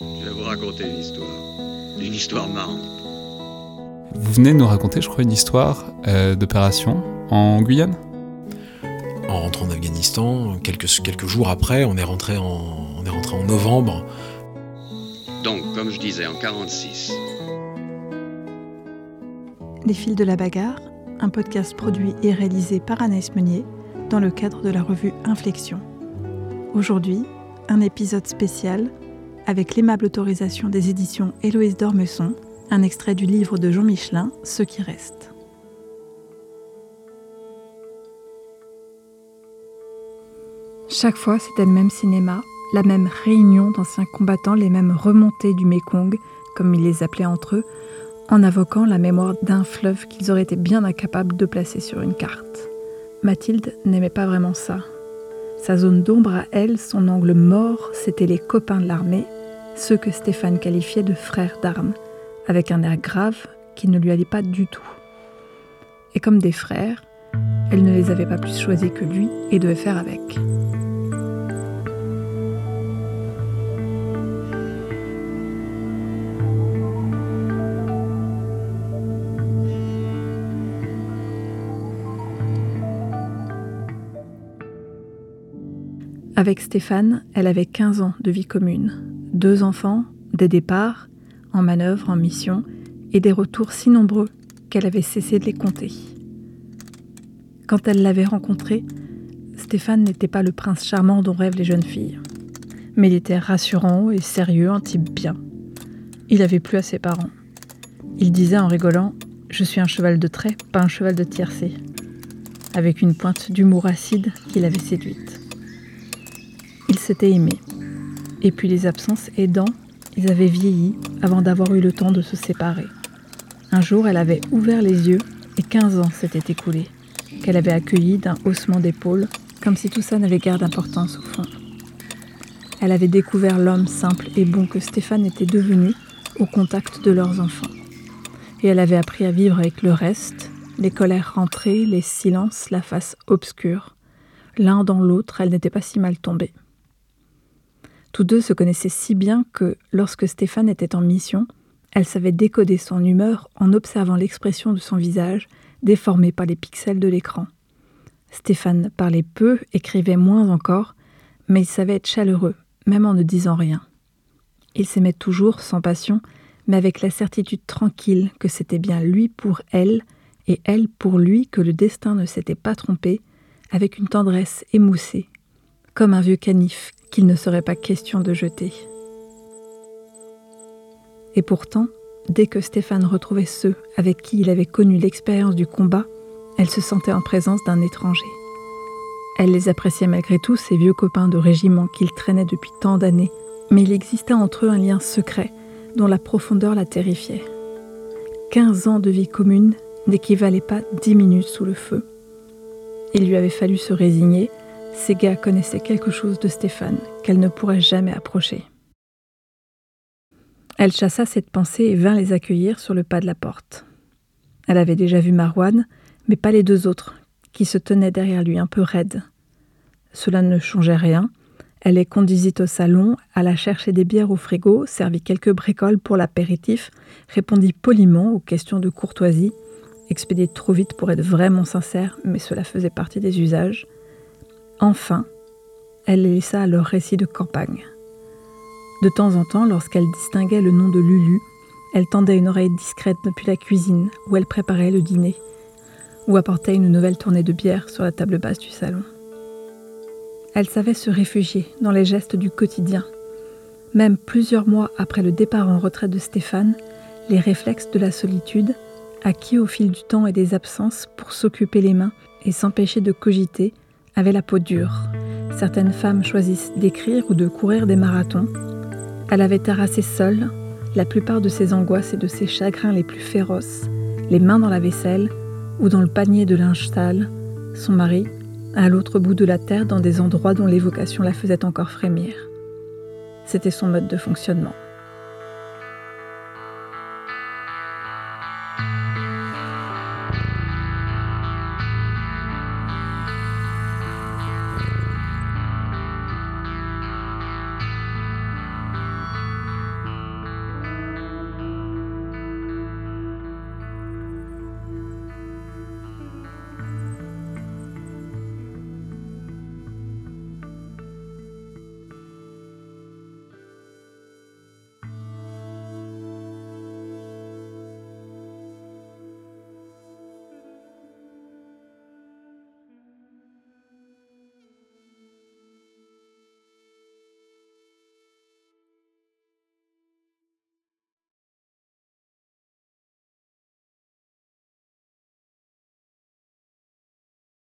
Je vais vous raconter une histoire. Une histoire marrante. Vous venez de nous raconter, je crois, une histoire euh, d'opération en Guyane? En rentrant en Afghanistan, quelques, quelques jours après, on est, rentré en, on est rentré en novembre. Donc, comme je disais, en 46. Les fils de la bagarre, un podcast produit et réalisé par Anaïs Meunier dans le cadre de la revue Inflexion. Aujourd'hui, un épisode spécial avec l'aimable autorisation des éditions Héloïse d'Ormesson, un extrait du livre de Jean Michelin, Ce qui reste. Chaque fois, c'était le même cinéma, la même réunion d'anciens combattants, les mêmes remontées du Mékong, comme ils les appelaient entre eux, en invoquant la mémoire d'un fleuve qu'ils auraient été bien incapables de placer sur une carte. Mathilde n'aimait pas vraiment ça. Sa zone d'ombre à elle, son angle mort, c'éient les copains de l'armée, ceux que Stéphane qualifiait de frères d'armes, avec un air grave qui ne lui allait pas du tout. Et comme des frères, elle ne les avait pas plus choisis que lui et devait faire avec. Avec Stéphane, elle avait 15 ans de vie commune, deux enfants, des départs, en manœuvre, en mission, et des retours si nombreux qu'elle avait cessé de les compter. Quand elle l'avait rencontré, Stéphane n'était pas le prince charmant dont rêvent les jeunes filles. Mais il était rassurant et sérieux, un type bien. Il avait plu à ses parents. Il disait en rigolant Je suis un cheval de trait, pas un cheval de tiercé. Avec une pointe d'humour acide qui l'avait séduite. Ils s'étaient aimés. Et puis les absences aidant, ils avaient vieilli avant d'avoir eu le temps de se séparer. Un jour, elle avait ouvert les yeux et 15 ans s'étaient écoulés, qu'elle avait accueilli d'un haussement d'épaule, comme si tout ça n'avait guère d'importance au fond. Elle avait découvert l'homme simple et bon que Stéphane était devenu au contact de leurs enfants. Et elle avait appris à vivre avec le reste, les colères rentrées, les silences, la face obscure. L'un dans l'autre, elle n'était pas si mal tombée. Tous deux se connaissaient si bien que, lorsque Stéphane était en mission, elle savait décoder son humeur en observant l'expression de son visage, déformé par les pixels de l'écran. Stéphane parlait peu, écrivait moins encore, mais il savait être chaleureux, même en ne disant rien. Il s'aimait toujours, sans passion, mais avec la certitude tranquille que c'était bien lui pour elle, et elle pour lui que le destin ne s'était pas trompé, avec une tendresse émoussée, comme un vieux canif qu'il ne serait pas question de jeter. Et pourtant, dès que Stéphane retrouvait ceux avec qui il avait connu l'expérience du combat, elle se sentait en présence d'un étranger. Elle les appréciait malgré tout, ces vieux copains de régiment qu'il traînait depuis tant d'années, mais il existait entre eux un lien secret dont la profondeur la terrifiait. Quinze ans de vie commune n'équivalaient pas dix minutes sous le feu. Il lui avait fallu se résigner, ces gars connaissaient quelque chose de Stéphane qu'elle ne pourrait jamais approcher. Elle chassa cette pensée et vint les accueillir sur le pas de la porte. Elle avait déjà vu Marwan, mais pas les deux autres, qui se tenaient derrière lui un peu raides. Cela ne changeait rien. Elle les conduisit au salon, alla chercher des bières au frigo, servit quelques bricoles pour l'apéritif, répondit poliment aux questions de courtoisie, expédiée trop vite pour être vraiment sincère, mais cela faisait partie des usages. Enfin, elle les laissa à leur récit de campagne. De temps en temps, lorsqu'elle distinguait le nom de Lulu, elle tendait une oreille discrète depuis la cuisine où elle préparait le dîner, ou apportait une nouvelle tournée de bière sur la table basse du salon. Elle savait se réfugier dans les gestes du quotidien. Même plusieurs mois après le départ en retraite de Stéphane, les réflexes de la solitude, acquis au fil du temps et des absences pour s'occuper les mains et s'empêcher de cogiter, avait la peau dure. Certaines femmes choisissent d'écrire ou de courir des marathons. Elle avait terrassé seule la plupart de ses angoisses et de ses chagrins les plus féroces, les mains dans la vaisselle ou dans le panier de linge sale, son mari, à l'autre bout de la terre dans des endroits dont l'évocation la faisait encore frémir. C'était son mode de fonctionnement.